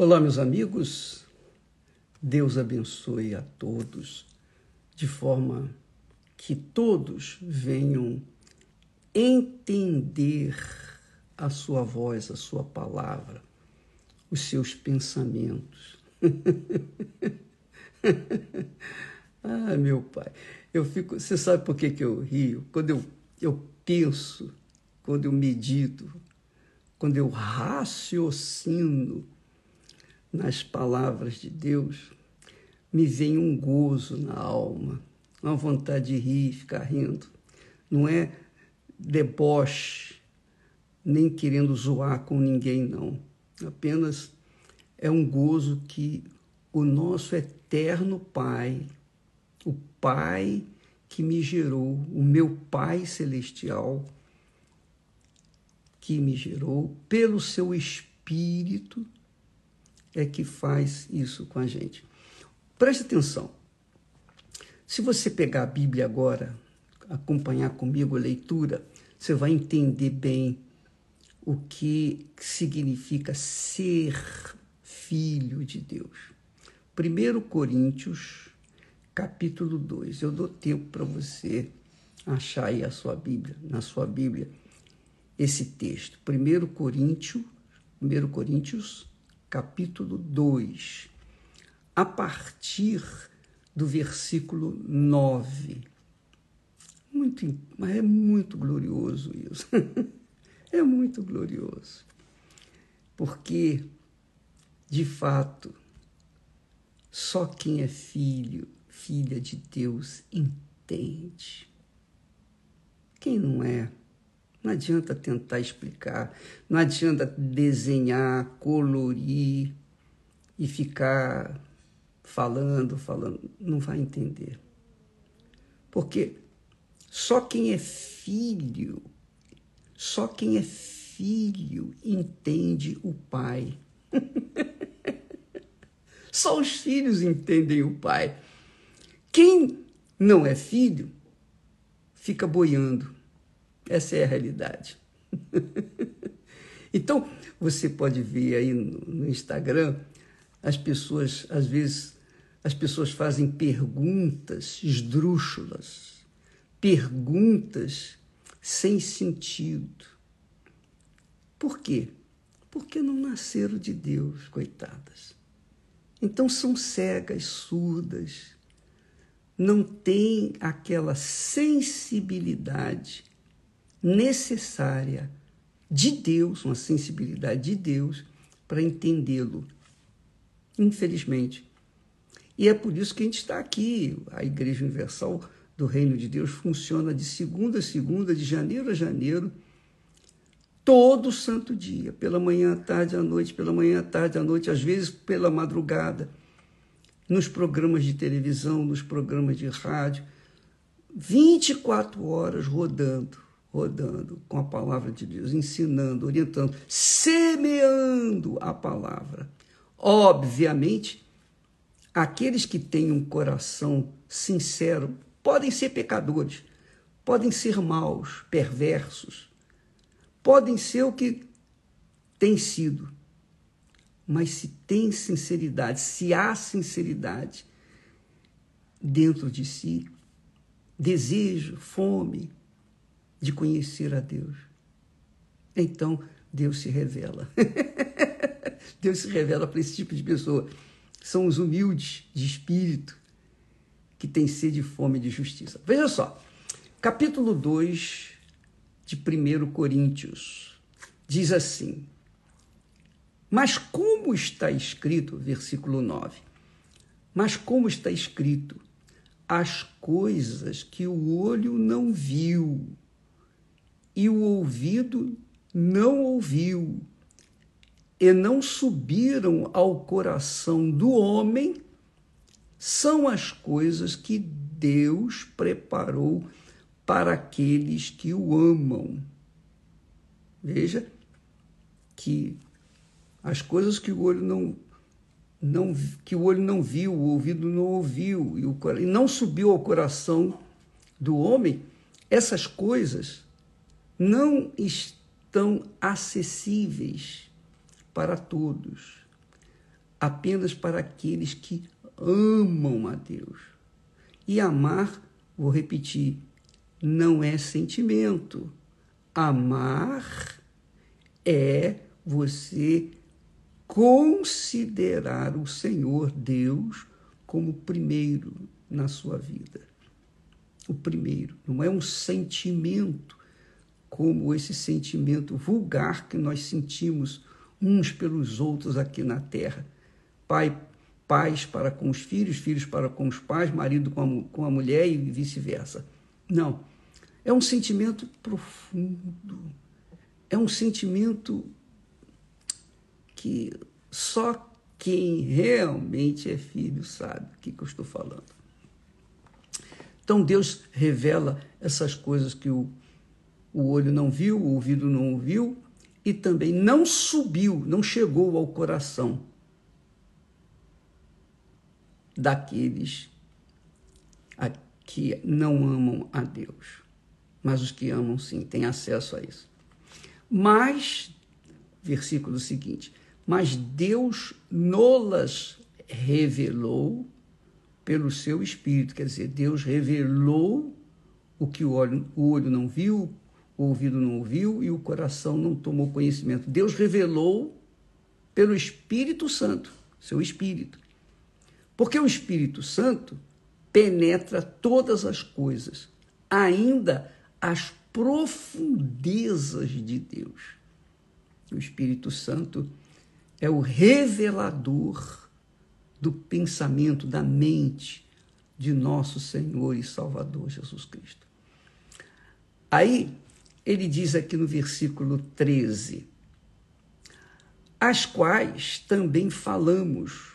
Olá, meus amigos. Deus abençoe a todos de forma que todos venham entender a sua voz, a sua palavra, os seus pensamentos. ah, meu pai, eu fico. Você sabe por que, que eu rio? Quando eu, eu penso, quando eu medito, quando eu raciocino nas palavras de Deus, me vem um gozo na alma, uma vontade de rir, ficar rindo. Não é deboche, nem querendo zoar com ninguém, não. Apenas é um gozo que o nosso eterno Pai, o Pai que me gerou, o meu Pai celestial, que me gerou, pelo seu Espírito, é que faz isso com a gente. Preste atenção. Se você pegar a Bíblia agora, acompanhar comigo a leitura, você vai entender bem o que significa ser filho de Deus. 1 Coríntios, capítulo 2. Eu dou tempo para você achar aí a sua Bíblia, na sua Bíblia, esse texto. 1 Coríntios, 1 Coríntios capítulo 2, a partir do versículo 9. Muito, mas é muito glorioso isso. é muito glorioso. Porque, de fato, só quem é filho, filha de Deus, entende. Quem não é, não adianta tentar explicar, não adianta desenhar, colorir e ficar falando, falando. Não vai entender. Porque só quem é filho, só quem é filho entende o pai. só os filhos entendem o pai. Quem não é filho fica boiando essa é a realidade. então, você pode ver aí no, Instagram, as pessoas, às vezes, as pessoas fazem perguntas esdrúxulas, perguntas sem sentido. Por quê? Porque não nasceram de Deus, coitadas. Então são cegas, surdas, não têm aquela sensibilidade necessária de Deus, uma sensibilidade de Deus para entendê-lo. Infelizmente. E é por isso que a gente está aqui. A Igreja Universal do Reino de Deus funciona de segunda a segunda, de janeiro a janeiro, todo santo dia, pela manhã, à tarde, à noite, pela manhã, à tarde, à noite, às vezes pela madrugada, nos programas de televisão, nos programas de rádio, 24 horas rodando rodando com a palavra de Deus, ensinando, orientando, semeando a palavra. Obviamente, aqueles que têm um coração sincero podem ser pecadores, podem ser maus, perversos, podem ser o que tem sido. Mas se tem sinceridade, se há sinceridade dentro de si, desejo, fome, de conhecer a Deus. Então, Deus se revela. Deus se revela para esse tipo de pessoa. São os humildes de espírito que têm sede e fome de justiça. Veja só, capítulo 2 de 1 Coríntios diz assim: Mas como está escrito, versículo 9, mas como está escrito, as coisas que o olho não viu, e o ouvido não ouviu, e não subiram ao coração do homem, são as coisas que Deus preparou para aqueles que o amam. Veja que as coisas que o olho não não que o olho não viu, o ouvido não ouviu e, o, e não subiu ao coração do homem, essas coisas não estão acessíveis para todos. apenas para aqueles que amam a Deus. E amar, vou repetir, não é sentimento. Amar é você considerar o Senhor Deus como primeiro na sua vida. O primeiro, não é um sentimento como esse sentimento vulgar que nós sentimos uns pelos outros aqui na terra. Pai, pais para com os filhos, filhos para com os pais, marido com a, com a mulher e vice-versa. Não. É um sentimento profundo. É um sentimento que só quem realmente é filho sabe o que, que eu estou falando. Então Deus revela essas coisas que o, o olho não viu, o ouvido não ouviu e também não subiu, não chegou ao coração daqueles que não amam a Deus. Mas os que amam, sim, têm acesso a isso. Mas, versículo seguinte, mas Deus nolas revelou pelo seu Espírito. Quer dizer, Deus revelou o que o olho, o olho não viu, o ouvido não ouviu e o coração não tomou conhecimento. Deus revelou pelo Espírito Santo, seu Espírito. Porque o Espírito Santo penetra todas as coisas, ainda as profundezas de Deus. O Espírito Santo é o revelador do pensamento, da mente de nosso Senhor e Salvador Jesus Cristo. Aí, ele diz aqui no versículo 13: as quais também falamos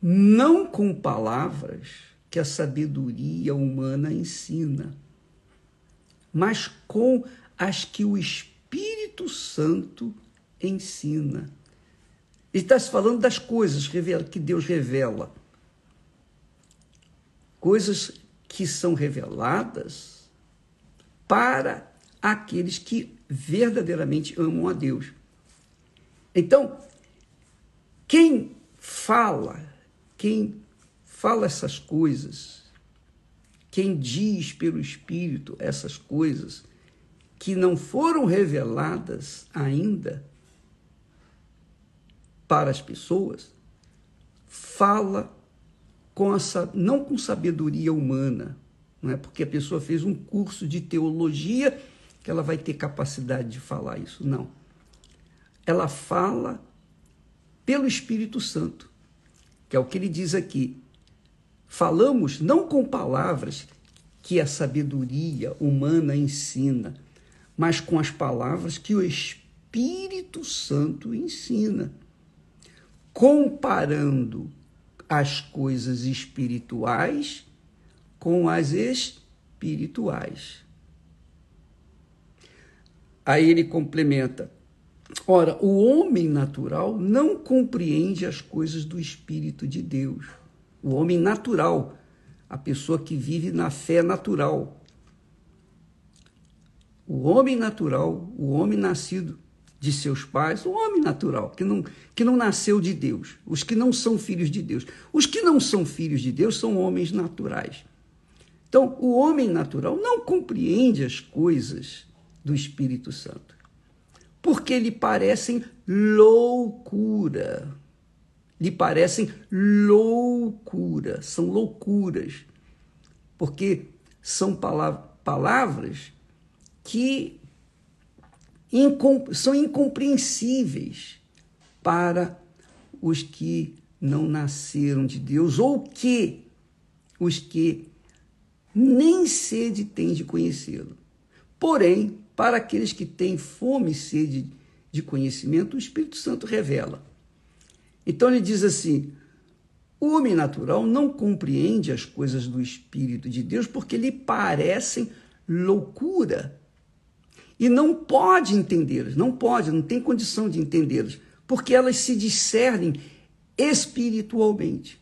não com palavras que a sabedoria humana ensina, mas com as que o Espírito Santo ensina. Ele está se falando das coisas que Deus revela. Coisas que são reveladas para aqueles que verdadeiramente amam a Deus. Então, quem fala quem fala essas coisas, quem diz pelo Espírito essas coisas que não foram reveladas ainda para as pessoas, fala com essa, não com sabedoria humana, não é porque a pessoa fez um curso de teologia que ela vai ter capacidade de falar isso, não. Ela fala pelo Espírito Santo que é o que ele diz aqui. Falamos não com palavras que a sabedoria humana ensina, mas com as palavras que o Espírito Santo ensina, comparando as coisas espirituais com as espirituais. Aí ele complementa: Ora, o homem natural não compreende as coisas do Espírito de Deus. O homem natural, a pessoa que vive na fé natural. O homem natural, o homem nascido de seus pais, o homem natural, que não, que não nasceu de Deus, os que não são filhos de Deus. Os que não são filhos de Deus são homens naturais. Então, o homem natural não compreende as coisas do Espírito Santo porque lhe parecem loucura. Lhe parecem loucura, são loucuras, porque são palavras que são incompreensíveis para os que não nasceram de Deus ou que os que nem sede têm de conhecê-lo. Porém, para aqueles que têm fome e sede de conhecimento, o Espírito Santo revela. Então ele diz assim: o homem natural não compreende as coisas do Espírito de Deus porque lhe parecem loucura. E não pode entendê-las, não pode, não tem condição de entendê-las, porque elas se discernem espiritualmente.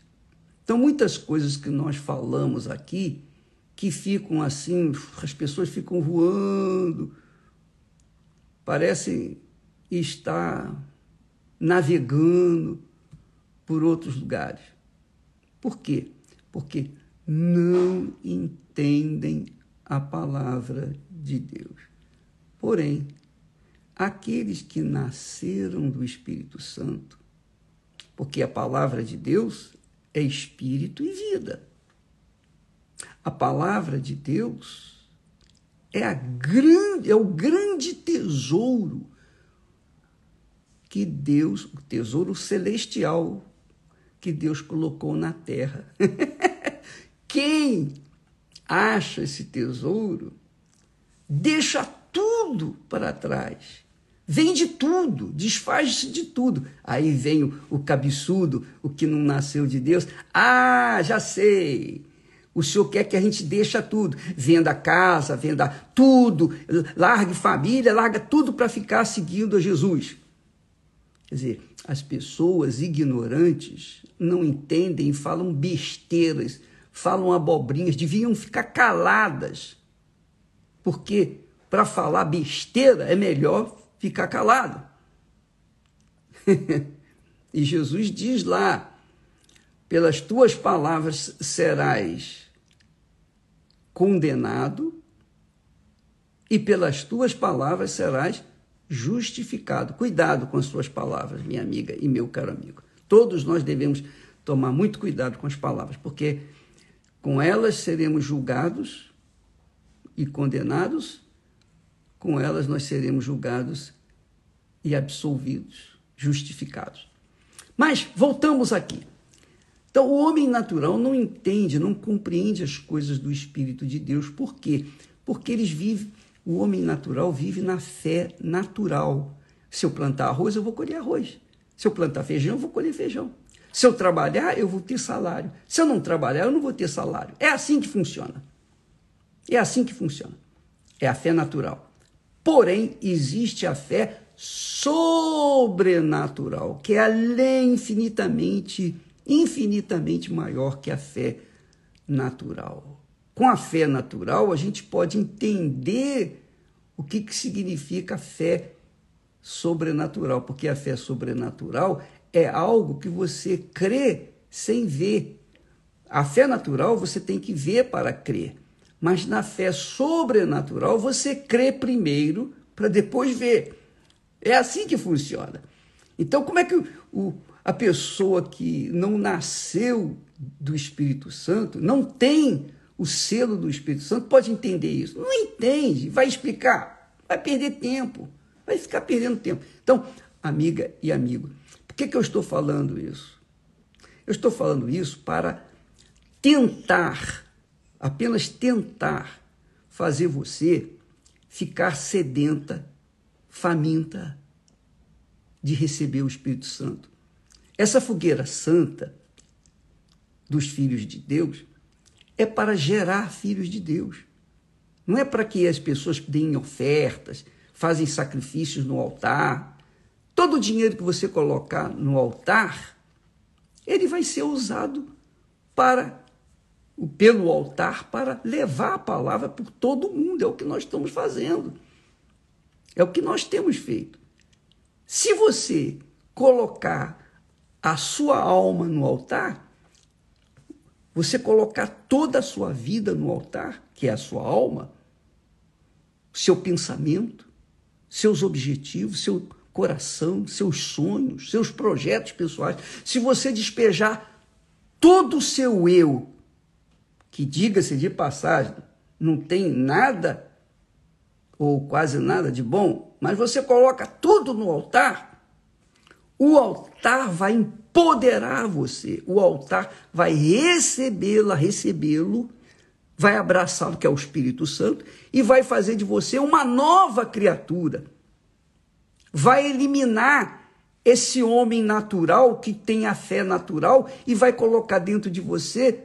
Então, muitas coisas que nós falamos aqui, que ficam assim, as pessoas ficam voando, parece estar navegando por outros lugares. Por quê? Porque não entendem a palavra de Deus. Porém, aqueles que nasceram do Espírito Santo, porque a palavra de Deus é espírito e vida. A palavra de Deus é, a grande, é o grande tesouro que Deus, o tesouro celestial que Deus colocou na terra. Quem acha esse tesouro deixa tudo para trás. Vende tudo, desfaz-se de tudo. Aí vem o, o cabeçudo, o que não nasceu de Deus. Ah, já sei. O Senhor quer que a gente deixe tudo. Venda casa, venda tudo, largue família, larga tudo para ficar seguindo a Jesus. Quer dizer, as pessoas ignorantes não entendem, falam besteiras, falam abobrinhas, deviam ficar caladas. Porque para falar besteira é melhor ficar calado. e Jesus diz lá: pelas tuas palavras serás condenado, e pelas tuas palavras serás justificado. Cuidado com as suas palavras, minha amiga e meu caro amigo. Todos nós devemos tomar muito cuidado com as palavras, porque com elas seremos julgados e condenados, com elas nós seremos julgados e absolvidos, justificados. Mas voltamos aqui. Então, o homem natural não entende, não compreende as coisas do Espírito de Deus. Por quê? Porque eles vivem o homem natural vive na fé natural. Se eu plantar arroz, eu vou colher arroz. Se eu plantar feijão, eu vou colher feijão. Se eu trabalhar, eu vou ter salário. Se eu não trabalhar, eu não vou ter salário. É assim que funciona. É assim que funciona. É a fé natural. Porém, existe a fé sobrenatural, que é além infinitamente, infinitamente maior que a fé natural. Com a fé natural, a gente pode entender o que, que significa fé sobrenatural, porque a fé sobrenatural é algo que você crê sem ver. A fé natural você tem que ver para crer, mas na fé sobrenatural você crê primeiro para depois ver. É assim que funciona. Então, como é que o, a pessoa que não nasceu do Espírito Santo não tem o selo do Espírito Santo pode entender isso. Não entende, vai explicar, vai perder tempo, vai ficar perdendo tempo. Então, amiga e amigo, por que, que eu estou falando isso? Eu estou falando isso para tentar, apenas tentar, fazer você ficar sedenta, faminta de receber o Espírito Santo. Essa fogueira santa dos filhos de Deus é para gerar filhos de Deus. Não é para que as pessoas deem ofertas, fazem sacrifícios no altar. Todo o dinheiro que você colocar no altar, ele vai ser usado para pelo altar para levar a palavra por todo mundo. É o que nós estamos fazendo. É o que nós temos feito. Se você colocar a sua alma no altar, você colocar toda a sua vida no altar, que é a sua alma, seu pensamento, seus objetivos, seu coração, seus sonhos, seus projetos pessoais, se você despejar todo o seu eu, que diga-se de passagem, não tem nada ou quase nada de bom, mas você coloca tudo no altar, o altar vai empoderar você. O altar vai recebê-la, recebê-lo, vai abraçá-lo, que é o Espírito Santo, e vai fazer de você uma nova criatura. Vai eliminar esse homem natural que tem a fé natural e vai colocar dentro de você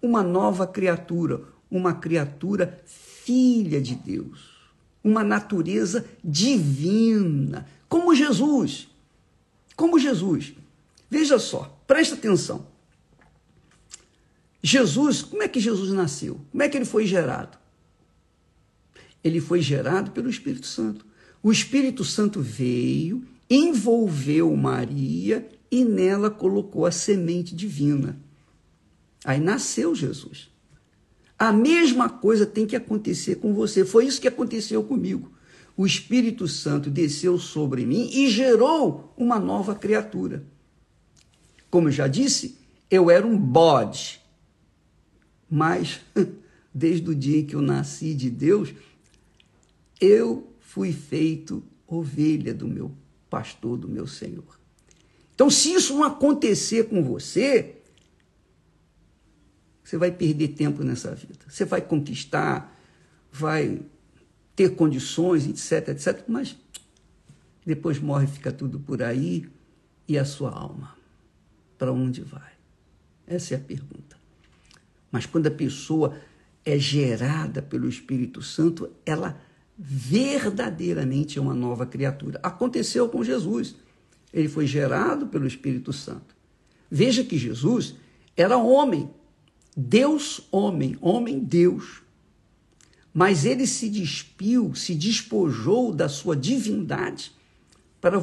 uma nova criatura, uma criatura filha de Deus, uma natureza divina, como Jesus. Como Jesus. Veja só, presta atenção. Jesus, como é que Jesus nasceu? Como é que ele foi gerado? Ele foi gerado pelo Espírito Santo. O Espírito Santo veio envolveu Maria e nela colocou a semente divina. Aí nasceu Jesus. A mesma coisa tem que acontecer com você. Foi isso que aconteceu comigo. O Espírito Santo desceu sobre mim e gerou uma nova criatura. Como eu já disse, eu era um bode. Mas desde o dia em que eu nasci de Deus, eu fui feito ovelha do meu pastor, do meu Senhor. Então, se isso não acontecer com você, você vai perder tempo nessa vida. Você vai conquistar, vai ter condições, etc, etc, mas depois morre, fica tudo por aí. E a sua alma? Para onde vai? Essa é a pergunta. Mas quando a pessoa é gerada pelo Espírito Santo, ela verdadeiramente é uma nova criatura. Aconteceu com Jesus. Ele foi gerado pelo Espírito Santo. Veja que Jesus era homem, Deus homem, homem Deus. Mas ele se despiu, se despojou da sua divindade para,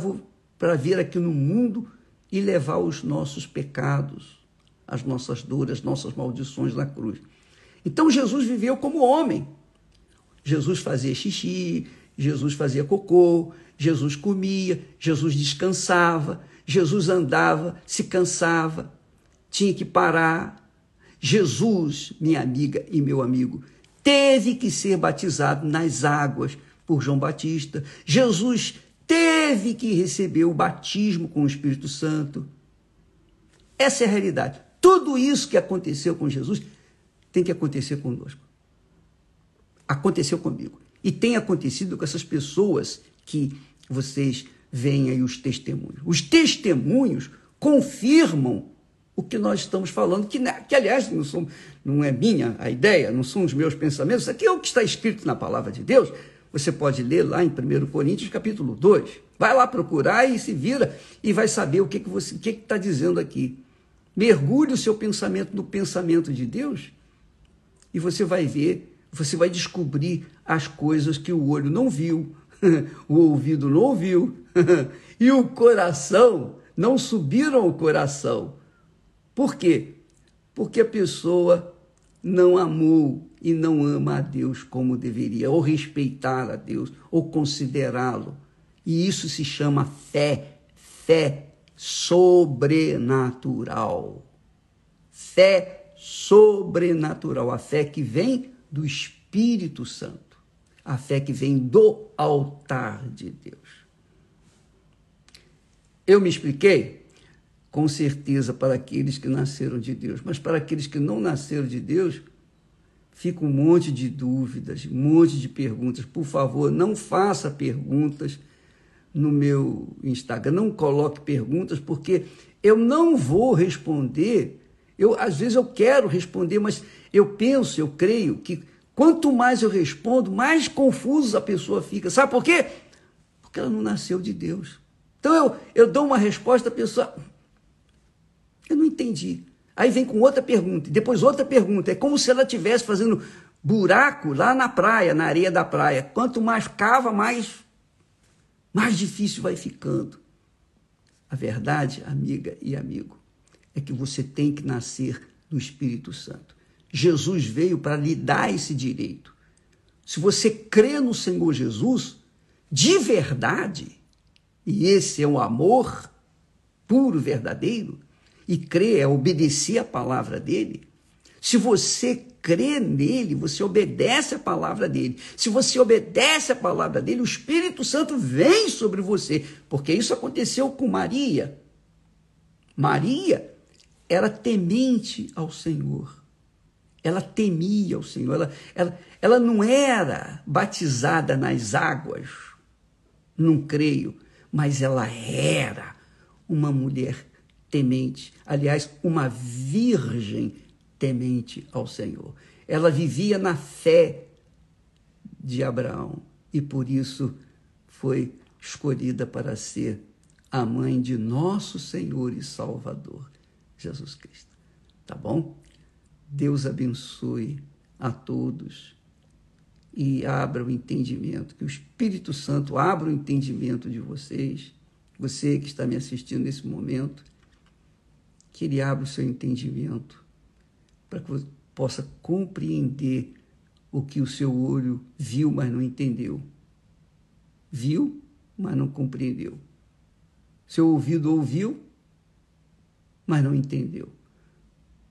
para vir aqui no mundo e levar os nossos pecados, as nossas dores, as nossas maldições na cruz. Então Jesus viveu como homem. Jesus fazia xixi, Jesus fazia cocô, Jesus comia, Jesus descansava, Jesus andava, se cansava, tinha que parar, Jesus, minha amiga e meu amigo, teve que ser batizado nas águas por João Batista. Jesus teve que receber o batismo com o Espírito Santo. Essa é a realidade. Tudo isso que aconteceu com Jesus tem que acontecer conosco. Aconteceu comigo. E tem acontecido com essas pessoas que vocês veem aí os testemunhos. Os testemunhos confirmam o que nós estamos falando, que, que aliás não, são, não é minha a ideia, não são os meus pensamentos, isso aqui é o que está escrito na palavra de Deus. Você pode ler lá em 1 Coríntios capítulo 2. Vai lá procurar e se vira e vai saber o que, que você que está dizendo aqui. Mergulhe o seu pensamento no pensamento de Deus e você vai ver, você vai descobrir as coisas que o olho não viu, o ouvido não ouviu e o coração não subiram ao coração por quê? Porque a pessoa não amou e não ama a Deus como deveria, ou respeitar a Deus, ou considerá-lo. E isso se chama fé, fé sobrenatural. Fé sobrenatural, a fé que vem do Espírito Santo, a fé que vem do altar de Deus. Eu me expliquei? Com certeza para aqueles que nasceram de Deus, mas para aqueles que não nasceram de Deus, fica um monte de dúvidas, um monte de perguntas. Por favor, não faça perguntas no meu Instagram, não coloque perguntas, porque eu não vou responder. Eu às vezes eu quero responder, mas eu penso, eu creio que quanto mais eu respondo, mais confuso a pessoa fica. Sabe por quê? Porque ela não nasceu de Deus. Então eu, eu dou uma resposta, a pessoa eu não entendi. Aí vem com outra pergunta, depois outra pergunta. É como se ela estivesse fazendo buraco lá na praia, na areia da praia. Quanto mais cava, mais, mais difícil vai ficando. A verdade, amiga e amigo, é que você tem que nascer do Espírito Santo. Jesus veio para lhe dar esse direito. Se você crê no Senhor Jesus, de verdade, e esse é o amor puro, verdadeiro, e crer é obedecer a palavra dele. Se você crê nele, você obedece a palavra dele. Se você obedece a palavra dele, o Espírito Santo vem sobre você, porque isso aconteceu com Maria. Maria era temente ao Senhor. Ela temia o Senhor. Ela, ela, ela não era batizada nas águas, não creio, mas ela era uma mulher temente, aliás, uma virgem temente ao Senhor. Ela vivia na fé de Abraão e por isso foi escolhida para ser a mãe de nosso Senhor e Salvador, Jesus Cristo. Tá bom? Deus abençoe a todos e abra o entendimento, que o Espírito Santo abra o entendimento de vocês você que está me assistindo nesse momento, que Ele abra o seu entendimento para que você possa compreender o que o seu olho viu, mas não entendeu. Viu, mas não compreendeu. Seu ouvido ouviu, mas não entendeu.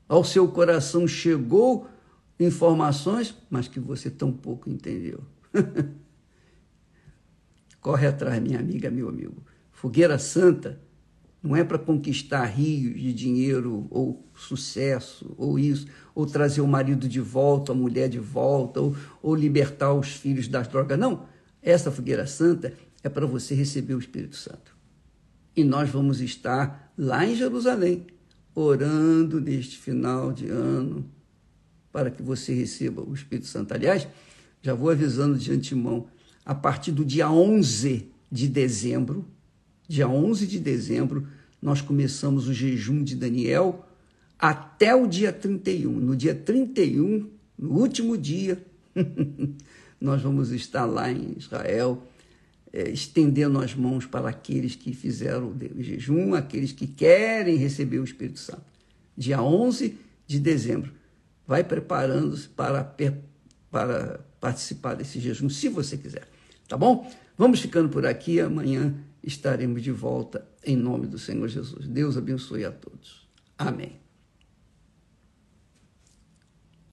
Ao seu coração chegou informações, mas que você tão pouco entendeu. Corre atrás, minha amiga, meu amigo. Fogueira Santa não é para conquistar rios de dinheiro ou sucesso, ou isso, ou trazer o marido de volta, a mulher de volta, ou, ou libertar os filhos das drogas. Não. Essa fogueira santa é para você receber o Espírito Santo. E nós vamos estar lá em Jerusalém, orando neste final de ano, para que você receba o Espírito Santo. Aliás, já vou avisando de antemão, a partir do dia 11 de dezembro, dia 11 de dezembro, nós começamos o jejum de Daniel até o dia 31. No dia 31, no último dia, nós vamos estar lá em Israel, é, estendendo as mãos para aqueles que fizeram o jejum, aqueles que querem receber o Espírito Santo. Dia 11 de dezembro. Vai preparando-se para, para participar desse jejum, se você quiser. Tá bom? Vamos ficando por aqui. Amanhã estaremos de volta em nome do Senhor Jesus. Deus abençoe a todos. Amém.